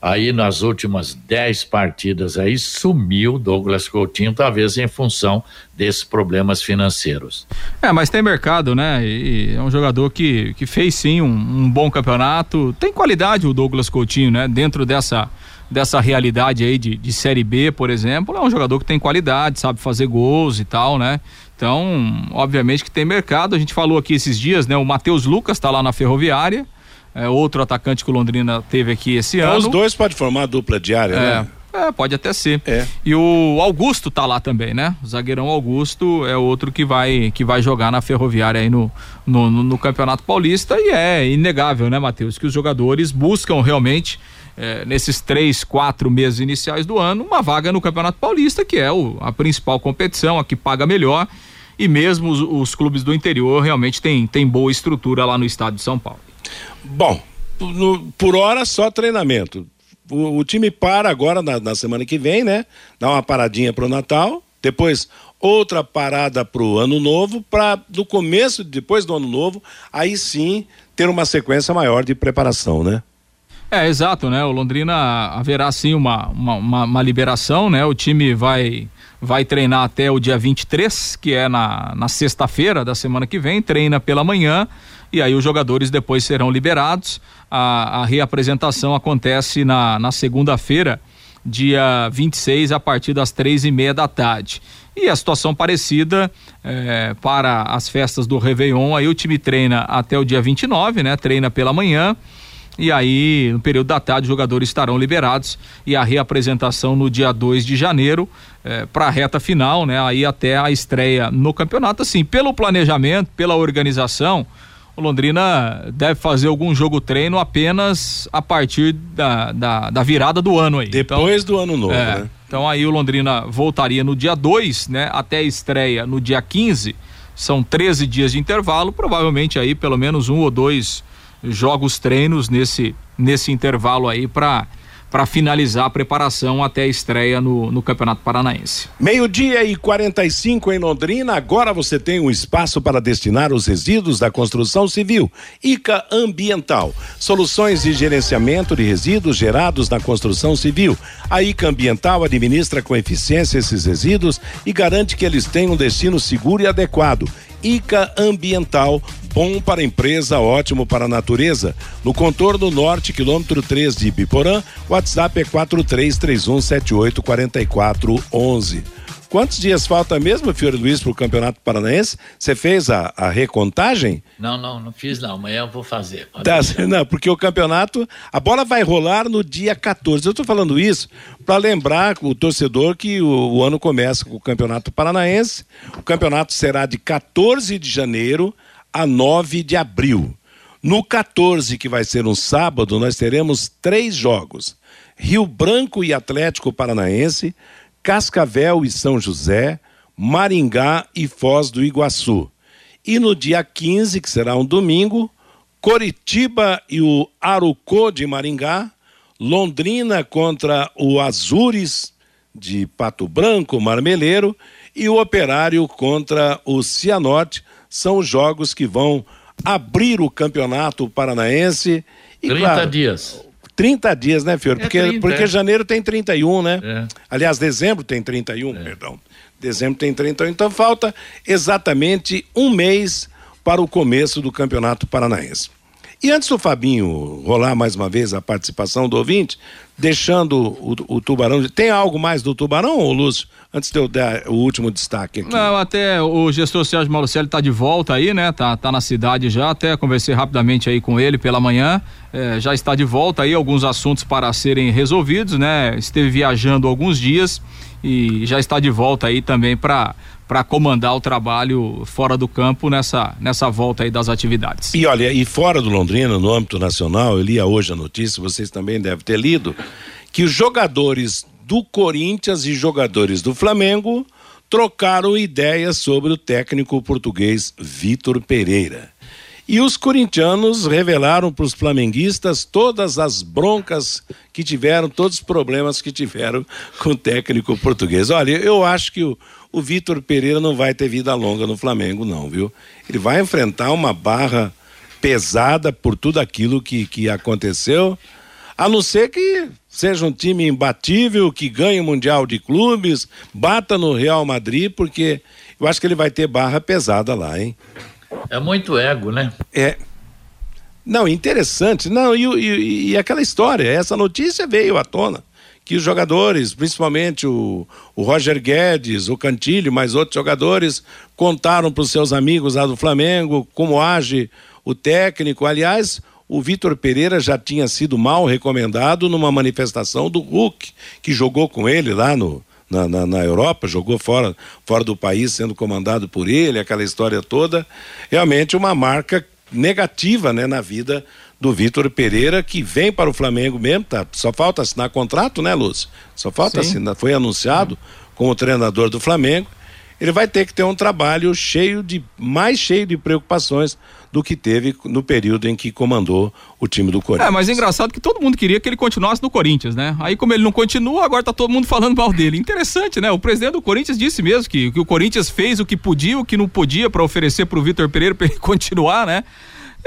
Aí nas últimas dez partidas aí sumiu Douglas Coutinho, talvez em função desses problemas financeiros. É, mas tem mercado, né? E é um jogador que, que fez sim um, um bom campeonato. Tem qualidade o Douglas Coutinho, né? Dentro dessa dessa realidade aí de, de Série B, por exemplo, é um jogador que tem qualidade, sabe fazer gols e tal, né? Então, obviamente que tem mercado. A gente falou aqui esses dias, né? O Matheus Lucas está lá na Ferroviária é, outro atacante que o Londrina teve aqui esse então, ano. Os dois podem formar dupla diária, é, né? É, pode até ser. É. E o Augusto tá lá também, né? O zagueirão Augusto é outro que vai que vai jogar na Ferroviária aí no, no, no, no Campeonato Paulista e é inegável, né, Matheus, que os jogadores buscam realmente é, nesses três, quatro meses iniciais do ano uma vaga no Campeonato Paulista, que é o, a principal competição, a que paga melhor e mesmo os, os clubes do interior realmente têm tem boa estrutura lá no estado de São Paulo. Bom, no, por hora só treinamento. O, o time para agora na, na, semana que vem, né? Dá uma paradinha pro Natal, depois outra parada pro Ano Novo, para no começo, depois do Ano Novo, aí sim ter uma sequência maior de preparação, né? É, exato, né? O Londrina haverá sim uma, uma, uma, uma liberação, né? O time vai vai treinar até o dia 23, que é na, na sexta-feira da semana que vem, treina pela manhã e aí os jogadores depois serão liberados. A, a reapresentação acontece na, na segunda-feira, dia 26, a partir das três e meia da tarde. E a situação parecida é, para as festas do Réveillon, aí o time treina até o dia 29, né? Treina pela manhã. E aí, no período da tarde, os jogadores estarão liberados e a reapresentação no dia 2 de janeiro é, para a reta final, né? Aí até a estreia no campeonato. Assim, pelo planejamento, pela organização, o Londrina deve fazer algum jogo treino apenas a partir da, da, da virada do ano aí. Depois então, do ano novo, é, né? Então aí o Londrina voltaria no dia 2, né? Até a estreia no dia 15. São 13 dias de intervalo, provavelmente aí pelo menos um ou dois jogos treinos nesse nesse intervalo aí para para finalizar a preparação até a estreia no, no Campeonato Paranaense. Meio-dia e 45 em Londrina. Agora você tem um espaço para destinar os resíduos da construção civil. ICA Ambiental. Soluções de gerenciamento de resíduos gerados na construção civil. A ICA Ambiental administra com eficiência esses resíduos e garante que eles tenham um destino seguro e adequado. ICA Ambiental, bom para a empresa, ótimo para a natureza. No contorno norte, quilômetro 3 de Biporã, WhatsApp é 4331784411. Quantos dias falta mesmo, Fiore Luiz, para o Campeonato Paranaense? Você fez a, a, recontagem? Não, não, não fiz não. Amanhã eu vou fazer. Tá, [LAUGHS] não, porque o campeonato, a bola vai rolar no dia 14. Eu estou falando isso para lembrar o torcedor que o, o, ano começa com o Campeonato Paranaense. O campeonato será de 14 de janeiro a 9 de abril. No 14, que vai ser um sábado, nós teremos três jogos: Rio Branco e Atlético Paranaense. Cascavel e São José, Maringá e Foz do Iguaçu. E no dia 15, que será um domingo, Coritiba e o Arucô de Maringá, Londrina contra o Azures de Pato Branco, Marmeleiro, e o Operário contra o Cianorte. São os jogos que vão abrir o campeonato paranaense. E, 30 claro, dias. 30 dias, né, Fiore? É porque, 30, porque é. janeiro tem 31, né? É. Aliás, dezembro tem 31, é. perdão. Dezembro tem 31. Então falta exatamente um mês para o começo do Campeonato Paranaense. E antes do Fabinho rolar mais uma vez a participação do ouvinte, deixando o, o Tubarão. Tem algo mais do Tubarão, ou Lúcio? Antes de eu dar o último destaque aqui. Não, até o gestor Sérgio Malucelli está de volta aí, né? Tá, tá na cidade já, até conversei rapidamente aí com ele pela manhã. É, já está de volta aí, alguns assuntos para serem resolvidos, né? Esteve viajando alguns dias e já está de volta aí também para para comandar o trabalho fora do campo nessa, nessa volta aí das atividades. E olha, e fora do Londrina, no âmbito nacional, eu li hoje a notícia, vocês também devem ter lido, que os jogadores do Corinthians e jogadores do Flamengo trocaram ideias sobre o técnico português Vitor Pereira. E os corintianos revelaram para os flamenguistas todas as broncas que tiveram, todos os problemas que tiveram com o técnico português. Olha, eu acho que o, o Vitor Pereira não vai ter vida longa no Flamengo, não, viu? Ele vai enfrentar uma barra pesada por tudo aquilo que, que aconteceu, a não ser que seja um time imbatível, que ganhe o Mundial de Clubes, bata no Real Madrid, porque eu acho que ele vai ter barra pesada lá, hein? É muito ego, né? É. Não, interessante. Não, e, e, e aquela história, essa notícia veio à tona que os jogadores, principalmente o, o Roger Guedes, o Cantilho, mais outros jogadores, contaram para os seus amigos lá do Flamengo como age o técnico. Aliás, o Vitor Pereira já tinha sido mal recomendado numa manifestação do Hulk, que jogou com ele lá no, na, na, na, Europa, jogou fora, fora do país, sendo comandado por ele, aquela história toda. Realmente uma marca negativa né, na vida do Vitor Pereira, que vem para o Flamengo mesmo, tá? Só falta assinar contrato, né, Lúcio? Só falta Sim. assinar, foi anunciado como treinador do Flamengo. Ele vai ter que ter um trabalho cheio de, mais cheio de preocupações do que teve no período em que comandou o time do Corinthians. É, mas é engraçado que todo mundo queria que ele continuasse no Corinthians, né? Aí como ele não continua, agora tá todo mundo falando mal dele. Interessante, né? O presidente do Corinthians disse mesmo que, que o Corinthians fez o que podia, o que não podia para oferecer pro Vitor Pereira para ele [LAUGHS] continuar, né?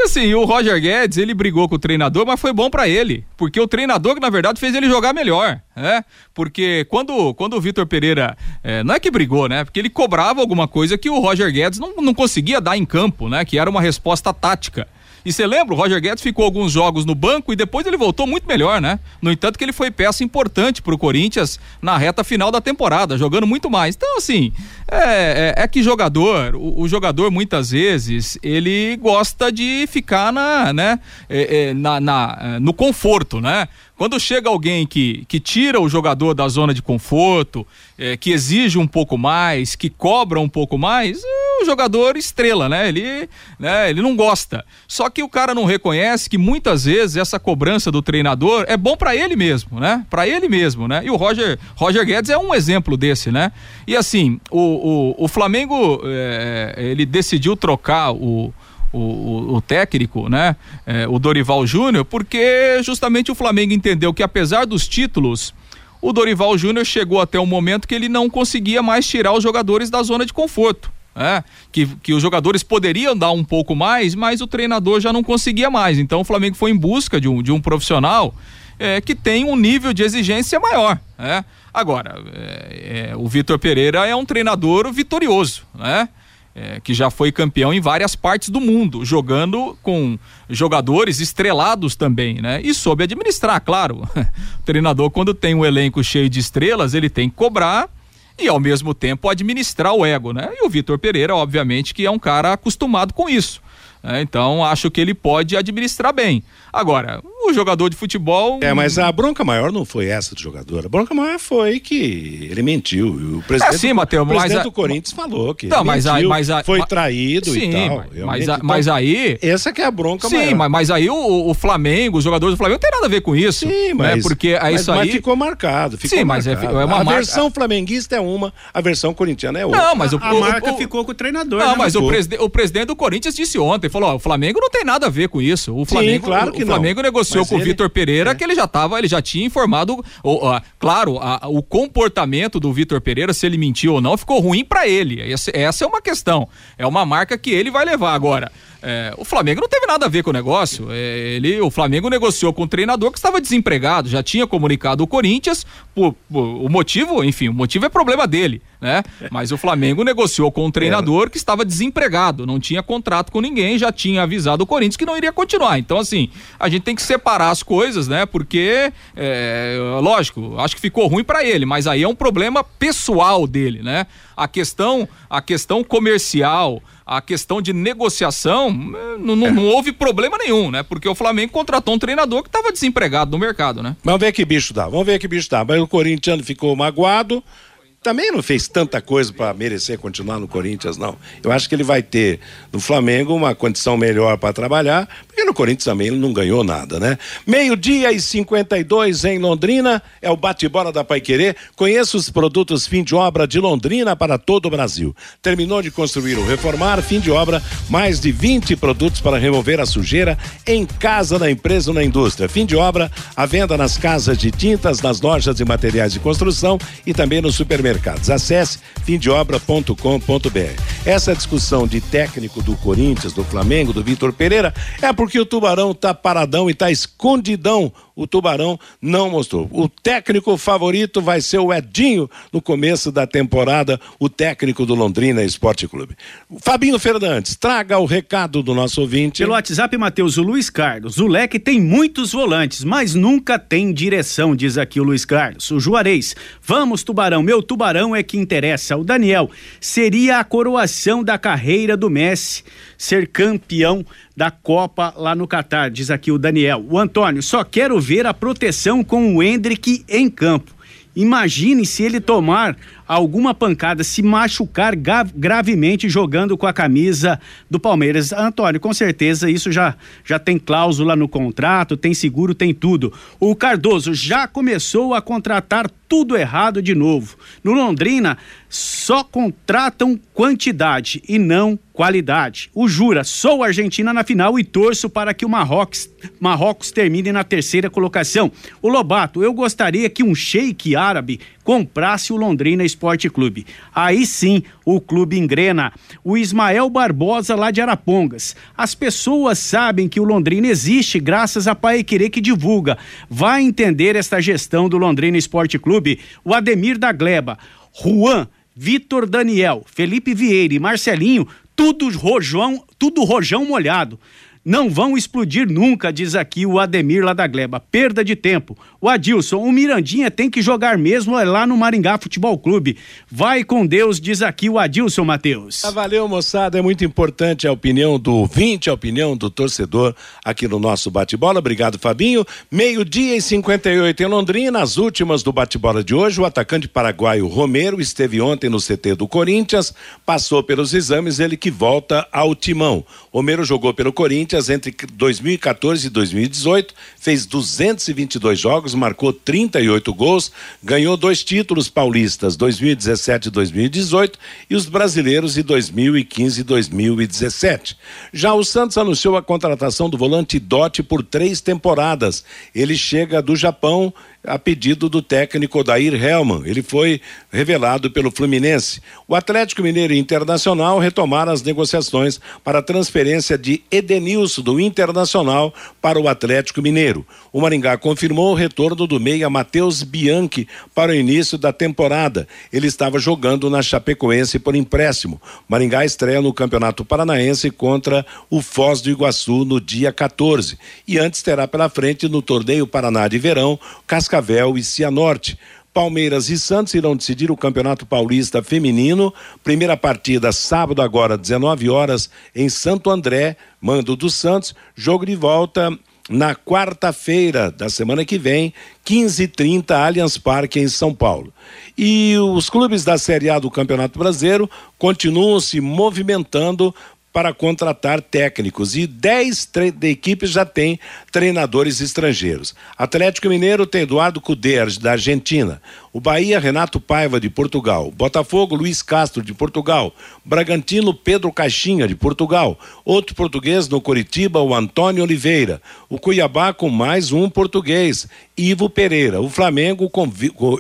Assim, o Roger Guedes, ele brigou com o treinador, mas foi bom para ele, porque o treinador na verdade fez ele jogar melhor, né? Porque quando, quando o Vitor Pereira, é, não é que brigou, né? Porque ele cobrava alguma coisa que o Roger Guedes não, não conseguia dar em campo, né? Que era uma resposta tática. E você lembra, o Roger Guedes ficou alguns jogos no banco e depois ele voltou muito melhor, né? No entanto, que ele foi peça importante pro Corinthians na reta final da temporada, jogando muito mais. Então, assim, é, é, é que jogador, o, o, jogador muitas vezes, ele gosta de ficar na, né, é, é na, na, é, no conforto, né? Quando chega alguém que, que tira o jogador da zona de conforto, é, que exige um pouco mais, que cobra um pouco mais, o jogador estrela, né? Ele, né? ele não gosta. Só que o cara não reconhece que muitas vezes essa cobrança do treinador é bom para ele mesmo, né? Para ele mesmo, né? E o Roger, Roger Guedes é um exemplo desse, né? E assim, o, o, o Flamengo, é, ele decidiu trocar o o, o, técnico, né? É, o Dorival Júnior, porque justamente o Flamengo entendeu que apesar dos títulos, o Dorival Júnior chegou até um momento que ele não conseguia mais tirar os jogadores da zona de conforto. É, que, que os jogadores poderiam dar um pouco mais, mas o treinador já não conseguia mais. Então o Flamengo foi em busca de um, de um profissional é, que tem um nível de exigência maior. É. Agora, é, é o Vitor Pereira é um treinador vitorioso, né? É, que já foi campeão em várias partes do mundo, jogando com jogadores estrelados também, né? E soube administrar, claro. [LAUGHS] o treinador, quando tem um elenco cheio de estrelas, ele tem que cobrar e ao mesmo tempo administrar o ego, né? E o Vitor Pereira, obviamente, que é um cara acostumado com isso. Né? Então, acho que ele pode administrar bem. Agora, o jogador de futebol. É, mas a bronca maior não foi essa do jogador. A bronca maior foi que ele mentiu. O presidente, é, sim, Mateus, o presidente mas, do Corinthians falou que não, mas, mentiu, mas foi traído sim, e tal. Mas, mas, mas aí. Essa que é a bronca sim, maior. Sim, mas, mas aí o, o, Flamengo, os jogadores do Flamengo, não tem nada a ver com isso. Sim, né? mas. Né? Porque é mas, isso aí. ficou marcado. Ficou sim, mas é, é uma A marca... versão flamenguista é uma, a versão corintiana é outra. Não, mas o, a, a marca ficou com o treinador. Não, né, mas o, preside, o presidente do Corinthians disse ontem: falou: ó, o Flamengo não tem nada a ver com isso. O Flamengo, claro que o Flamengo negociou com o Vitor Pereira é. que ele já tava, ele já tinha informado, o, claro, a, o comportamento do Vitor Pereira, se ele mentiu ou não, ficou ruim para ele. Essa, essa é uma questão. É uma marca que ele vai levar agora. É, o Flamengo não teve nada a ver com o negócio. É, ele, o Flamengo negociou com o treinador que estava desempregado, já tinha comunicado o Corinthians. Por, por, o motivo, enfim, o motivo é problema dele, né? Mas o Flamengo negociou com o treinador que estava desempregado, não tinha contrato com ninguém, já tinha avisado o Corinthians que não iria continuar. Então, assim, a gente tem que separar as coisas, né? Porque, é, lógico, acho que ficou ruim para ele, mas aí é um problema pessoal dele, né? A questão, a questão comercial a questão de negociação, não, não, não, houve problema nenhum, né? Porque o Flamengo contratou um treinador que estava desempregado no mercado, né? Vamos ver que bicho dá, vamos ver que bicho dá. Mas o corintiano ficou magoado, também não fez tanta coisa para merecer continuar no Corinthians, não. Eu acho que ele vai ter no Flamengo uma condição melhor para trabalhar, porque no Corinthians também ele não ganhou nada, né? Meio-dia e 52 em Londrina, é o bate-bola da Paiquerê. Conheça os produtos fim de obra de Londrina para todo o Brasil. Terminou de construir ou reformar, fim de obra, mais de 20 produtos para remover a sujeira em casa, na empresa ou na indústria. Fim de obra, a venda nas casas de tintas, nas lojas de materiais de construção e também no supermercado supermercados. Acesse fimdeobra.com.br. Essa discussão de técnico do Corinthians, do Flamengo, do Vitor Pereira, é porque o Tubarão tá paradão e tá escondidão o Tubarão não mostrou. O técnico favorito vai ser o Edinho no começo da temporada, o técnico do Londrina Esporte Clube. Fabinho Fernandes, traga o recado do nosso ouvinte. Pelo WhatsApp, Matheus, o Luiz Carlos. O Leque tem muitos volantes, mas nunca tem direção, diz aqui o Luiz Carlos. O Juarez, vamos Tubarão, meu Tubarão é que interessa. O Daniel, seria a coroação da carreira do Messi ser campeão da Copa lá no Catar, diz aqui o Daniel. O Antônio, só quero ver a proteção com o Hendrick em campo. Imagine se ele tomar alguma pancada, se machucar gravemente jogando com a camisa do Palmeiras. Antônio, com certeza isso já, já tem cláusula no contrato, tem seguro, tem tudo. O Cardoso já começou a contratar tudo errado de novo. No Londrina, só contratam quantidade e não qualidade. O Jura, sou Argentina na final e torço para que o Marrocos, Marrocos termine na terceira colocação. O Lobato, eu gostaria que um sheik árabe comprasse o Londrina Esporte Clube. Aí sim o clube engrena. O Ismael Barbosa lá de Arapongas. As pessoas sabem que o Londrina existe graças a Paiquerê que divulga. Vai entender esta gestão do Londrina Esporte Clube. O Ademir da Gleba. Juan Vitor Daniel, Felipe Vieira e Marcelinho, tudo rojão, tudo rojão molhado. Não vão explodir nunca, diz aqui o Ademir lá da Gleba. Perda de tempo. O Adilson, o Mirandinha tem que jogar mesmo é lá no Maringá Futebol Clube. Vai com Deus, diz aqui o Adilson Matheus. Ah, valeu, moçada. É muito importante a opinião do ouvinte, a opinião do torcedor aqui no nosso bate-bola. Obrigado, Fabinho. Meio-dia e 58 em Londrina. As últimas do bate-bola de hoje. O atacante paraguaio Romero esteve ontem no CT do Corinthians, passou pelos exames, ele que volta ao timão. Romero jogou pelo Corinthians Corinthians entre 2014 e 2018 fez 222 jogos, marcou 38 gols, ganhou dois títulos paulistas, 2017 e 2018, e os brasileiros de 2015 e 2017. Já o Santos anunciou a contratação do volante Dote por três temporadas. Ele chega do Japão a pedido do técnico Odair Helman. Ele foi revelado pelo Fluminense. O Atlético Mineiro Internacional retomaram as negociações para a transferência de Edenilson do Internacional para o Atlético Mineiro. O Maringá confirmou o retorno do meia Matheus Bianchi para o início da temporada. Ele estava jogando na Chapecoense por empréstimo. Maringá estreia no Campeonato Paranaense contra o Foz do Iguaçu no dia 14. E antes terá pela frente no Torneio Paraná de Verão, Cascavel Cascavel e Cianorte. Palmeiras e Santos irão decidir o Campeonato Paulista Feminino. Primeira partida sábado agora, 19 horas, em Santo André, mando do Santos. Jogo de volta na quarta-feira da semana que vem, 15h30, Allianz Parque, em São Paulo. E os clubes da Série A do Campeonato Brasileiro continuam se movimentando para contratar técnicos e 10 equipes já têm treinadores estrangeiros. Atlético Mineiro tem Eduardo Cudê, da Argentina. O Bahia, Renato Paiva, de Portugal. Botafogo, Luiz Castro, de Portugal. Bragantino, Pedro Caixinha, de Portugal. Outro português no Curitiba, o Antônio Oliveira. O Cuiabá com mais um português, Ivo Pereira. O Flamengo com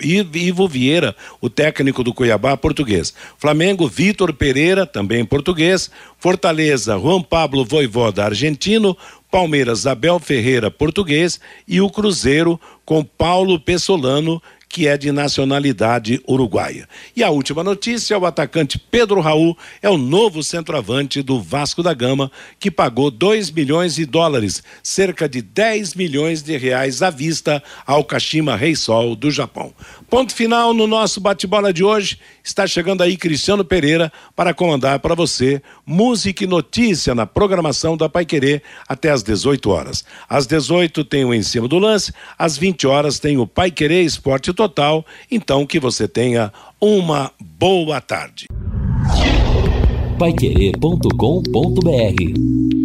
Ivo Vieira, o técnico do Cuiabá, português. Flamengo, Vitor Pereira, também português. Fortaleza, Juan Pablo Voivoda, argentino. Palmeiras, Abel Ferreira, português. E o Cruzeiro com Paulo Pessolano, que é de nacionalidade uruguaia. E a última notícia: o atacante Pedro Raul é o novo centroavante do Vasco da Gama, que pagou 2 milhões de dólares, cerca de 10 milhões de reais à vista ao Kashima Reysol do Japão. Ponto final no nosso bate-bola de hoje. Está chegando aí Cristiano Pereira para comandar para você música e notícia na programação da Pai Querer até às 18 horas. Às 18 tem o Em Cima do Lance, às 20 horas tem o Pai Querer Esporte total. Então que você tenha uma boa tarde. Paiquerê.com.br